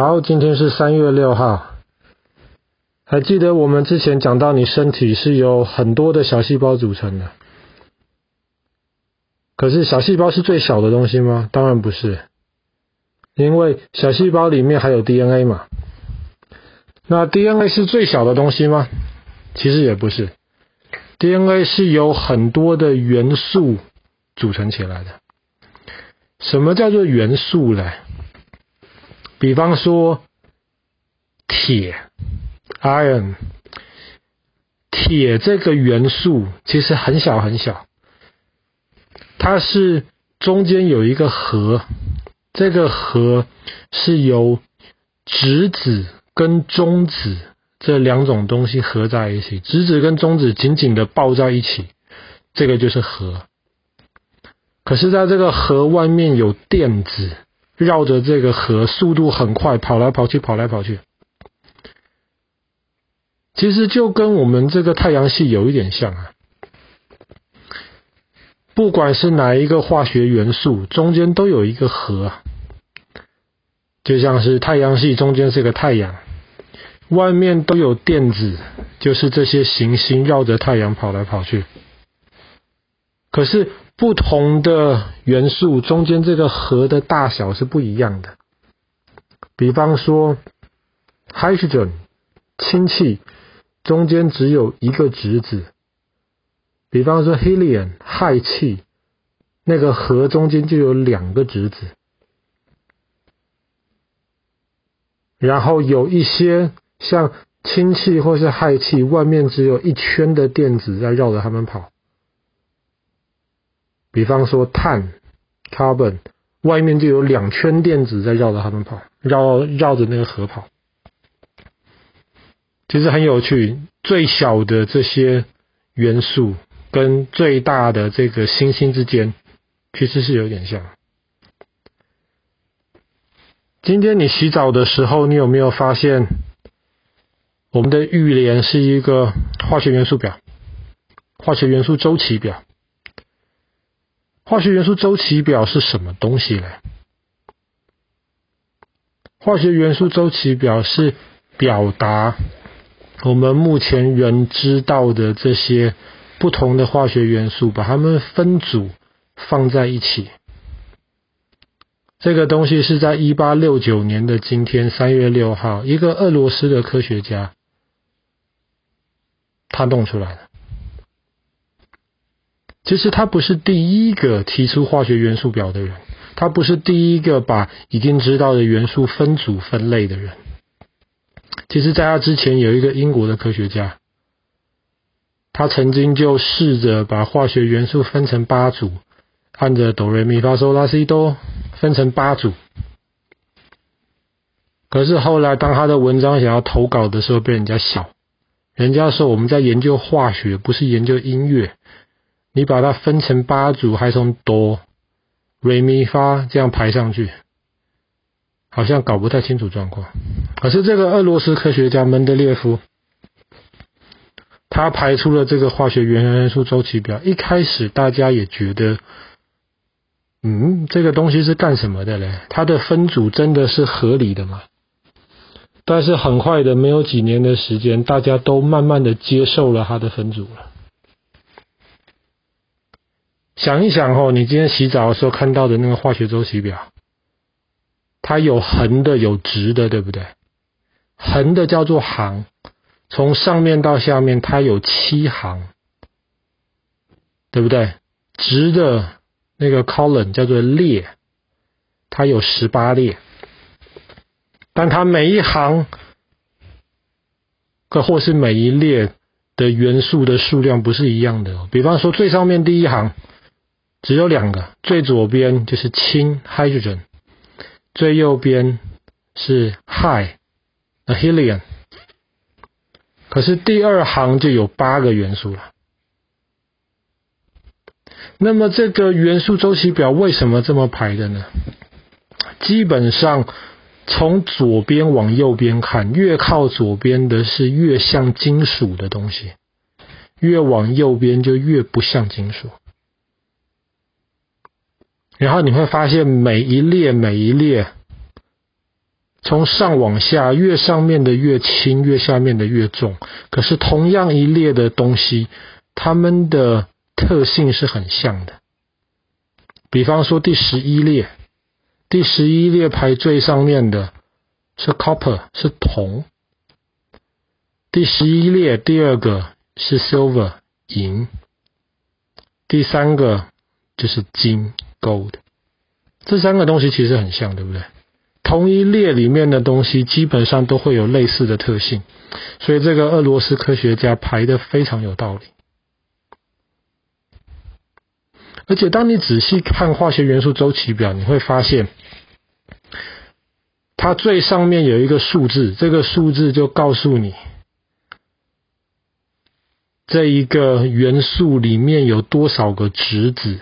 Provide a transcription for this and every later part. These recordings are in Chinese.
好，今天是三月六号。还记得我们之前讲到，你身体是由很多的小细胞组成的。可是小细胞是最小的东西吗？当然不是，因为小细胞里面还有 DNA 嘛。那 DNA 是最小的东西吗？其实也不是，DNA 是由很多的元素组成起来的。什么叫做元素呢？比方说铁，iron，铁这个元素其实很小很小，它是中间有一个核，这个核是由质子跟中子这两种东西合在一起，质子跟中子紧紧的抱在一起，这个就是核。可是，在这个核外面有电子。绕着这个核，速度很快，跑来跑去，跑来跑去。其实就跟我们这个太阳系有一点像啊。不管是哪一个化学元素，中间都有一个核。就像是太阳系中间是个太阳，外面都有电子，就是这些行星绕着太阳跑来跑去。可是。不同的元素中间这个核的大小是不一样的。比方说，hydrogen 氢气中间只有一个质子；比方说，helium 氦气那个核中间就有两个质子。然后有一些像氢气或是氦气，外面只有一圈的电子在绕着它们跑。比方说碳，carbon，外面就有两圈电子在绕着它们跑，绕绕着那个核跑。其实很有趣，最小的这些元素跟最大的这个星星之间，其实是有点像。今天你洗澡的时候，你有没有发现我们的浴帘是一个化学元素表，化学元素周期表？化学元素周期表是什么东西呢？化学元素周期表是表达我们目前人知道的这些不同的化学元素，把它们分组放在一起。这个东西是在一八六九年的今天三月六号，一个俄罗斯的科学家他弄出来的。其实他不是第一个提出化学元素表的人，他不是第一个把已经知道的元素分组分类的人。其实，在他之前有一个英国的科学家，他曾经就试着把化学元素分成八组，按着哆瑞咪发嗦拉西哆分成八组。可是后来，当他的文章想要投稿的时候，被人家笑，人家说我们在研究化学，不是研究音乐。你把它分成八组，还从哆、瑞、咪、发这样排上去，好像搞不太清楚状况。可是这个俄罗斯科学家门德列夫，他排出了这个化学元素周期表。一开始大家也觉得，嗯，这个东西是干什么的嘞？它的分组真的是合理的吗？但是很快的，没有几年的时间，大家都慢慢的接受了它的分组了。想一想哦，你今天洗澡的时候看到的那个化学周期表，它有横的，有直的，对不对？横的叫做行，从上面到下面它有七行，对不对？直的那个 column 叫做列，它有十八列，但它每一行，或或是每一列的元素的数量不是一样的。比方说最上面第一行。只有两个，最左边就是氢 （hydrogen），最右边是氦 （helium）。可是第二行就有八个元素了。那么这个元素周期表为什么这么排的呢？基本上从左边往右边看，越靠左边的是越像金属的东西，越往右边就越不像金属。然后你会发现，每一列每一列从上往下，越上面的越轻，越下面的越重。可是同样一列的东西，它们的特性是很像的。比方说第十一列，第十一列排最上面的是 copper，是铜。第十一列第二个是 silver，银。第三个就是金 gold。这三个东西其实很像，对不对？同一列里面的东西基本上都会有类似的特性，所以这个俄罗斯科学家排得非常有道理。而且当你仔细看化学元素周期表，你会发现，它最上面有一个数字，这个数字就告诉你，这一个元素里面有多少个质子，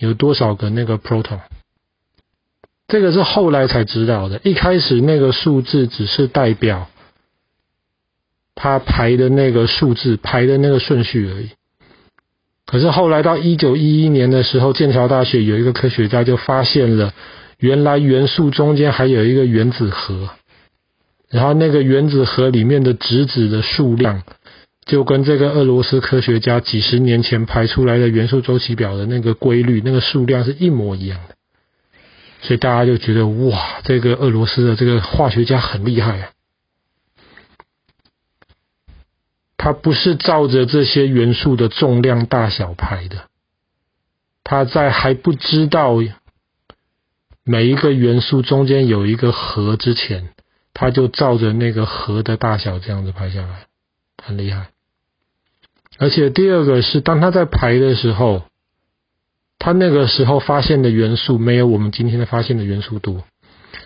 有多少个那个 proton。这个是后来才知道的，一开始那个数字只是代表它排的那个数字，排的那个顺序而已。可是后来到一九一一年的时候，剑桥大学有一个科学家就发现了，原来元素中间还有一个原子核，然后那个原子核里面的质子的数量，就跟这个俄罗斯科学家几十年前排出来的元素周期表的那个规律，那个数量是一模一样的。所以大家就觉得哇，这个俄罗斯的这个化学家很厉害啊！他不是照着这些元素的重量大小排的，他在还不知道每一个元素中间有一个核之前，他就照着那个核的大小这样子排下来，很厉害。而且第二个是，当他在排的时候。他那个时候发现的元素没有我们今天的发现的元素多，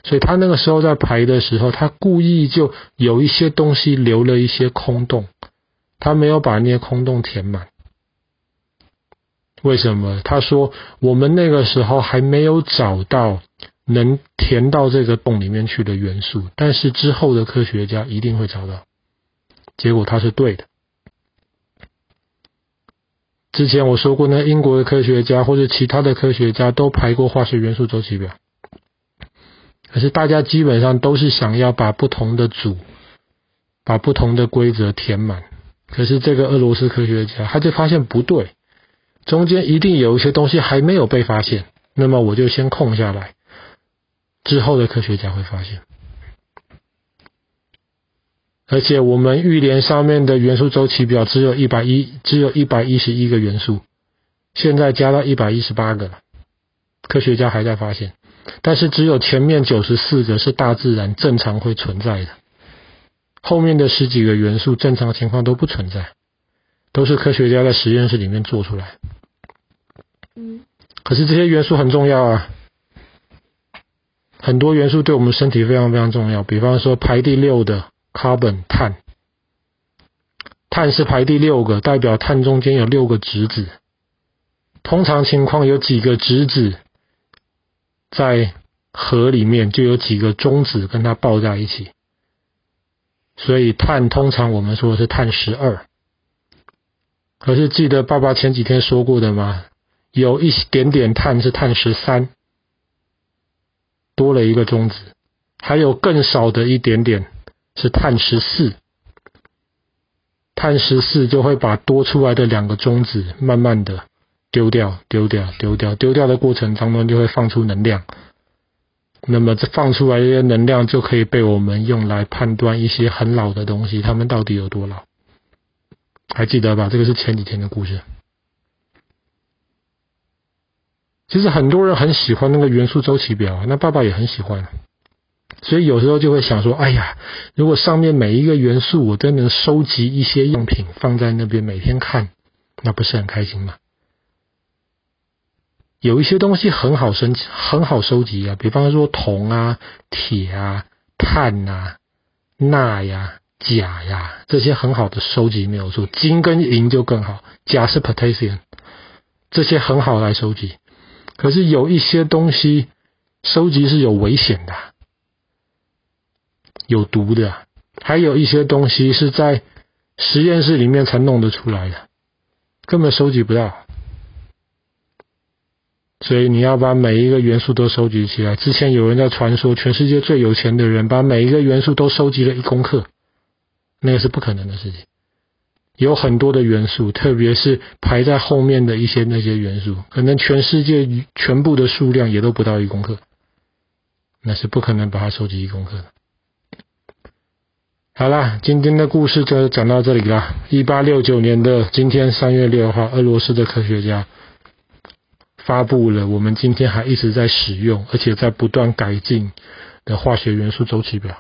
所以他那个时候在排的时候，他故意就有一些东西留了一些空洞，他没有把那些空洞填满。为什么？他说我们那个时候还没有找到能填到这个洞里面去的元素，但是之后的科学家一定会找到。结果他是对的。之前我说过，那英国的科学家或者其他的科学家都排过化学元素周期表，可是大家基本上都是想要把不同的组、把不同的规则填满。可是这个俄罗斯科学家他就发现不对，中间一定有一些东西还没有被发现，那么我就先空下来，之后的科学家会发现。而且我们玉莲上面的元素周期表只有一百一，只有一百一十一个元素，现在加到一百一十八个了。科学家还在发现，但是只有前面九十四个是大自然正常会存在的，后面的十几个元素正常情况都不存在，都是科学家在实验室里面做出来。嗯，可是这些元素很重要啊，很多元素对我们身体非常非常重要，比方说排第六的。Carbon 碳，碳是排第六个，代表碳中间有六个质子。通常情况有几个质子在核里面，就有几个中子跟它抱在一起。所以碳通常我们说是碳十二。可是记得爸爸前几天说过的吗？有一点点碳是碳十三，多了一个中子，还有更少的一点点。是碳十四，碳十四就会把多出来的两个中子慢慢的丢掉，丢掉，丢掉，丢掉的过程当中就会放出能量。那么这放出来的能量就可以被我们用来判断一些很老的东西，它们到底有多老？还记得吧？这个是前几天的故事。其实很多人很喜欢那个元素周期表，那爸爸也很喜欢。所以有时候就会想说，哎呀，如果上面每一个元素我都能收集一些样品放在那边每天看，那不是很开心吗？有一些东西很好生很好收集啊，比方说铜啊、铁啊、碳啊、钠呀、钾呀，这些很好的收集没有错。金跟银就更好，钾是 potassium，这些很好来收集。可是有一些东西收集是有危险的。有毒的，还有一些东西是在实验室里面才弄得出来的，根本收集不到。所以你要把每一个元素都收集起来。之前有人在传说，全世界最有钱的人把每一个元素都收集了一公克，那个是不可能的事情。有很多的元素，特别是排在后面的一些那些元素，可能全世界全部的数量也都不到一公克，那是不可能把它收集一公克的。好啦，今天的故事就讲到这里啦。一八六九年的今天三月六号，俄罗斯的科学家发布了我们今天还一直在使用，而且在不断改进的化学元素周期表。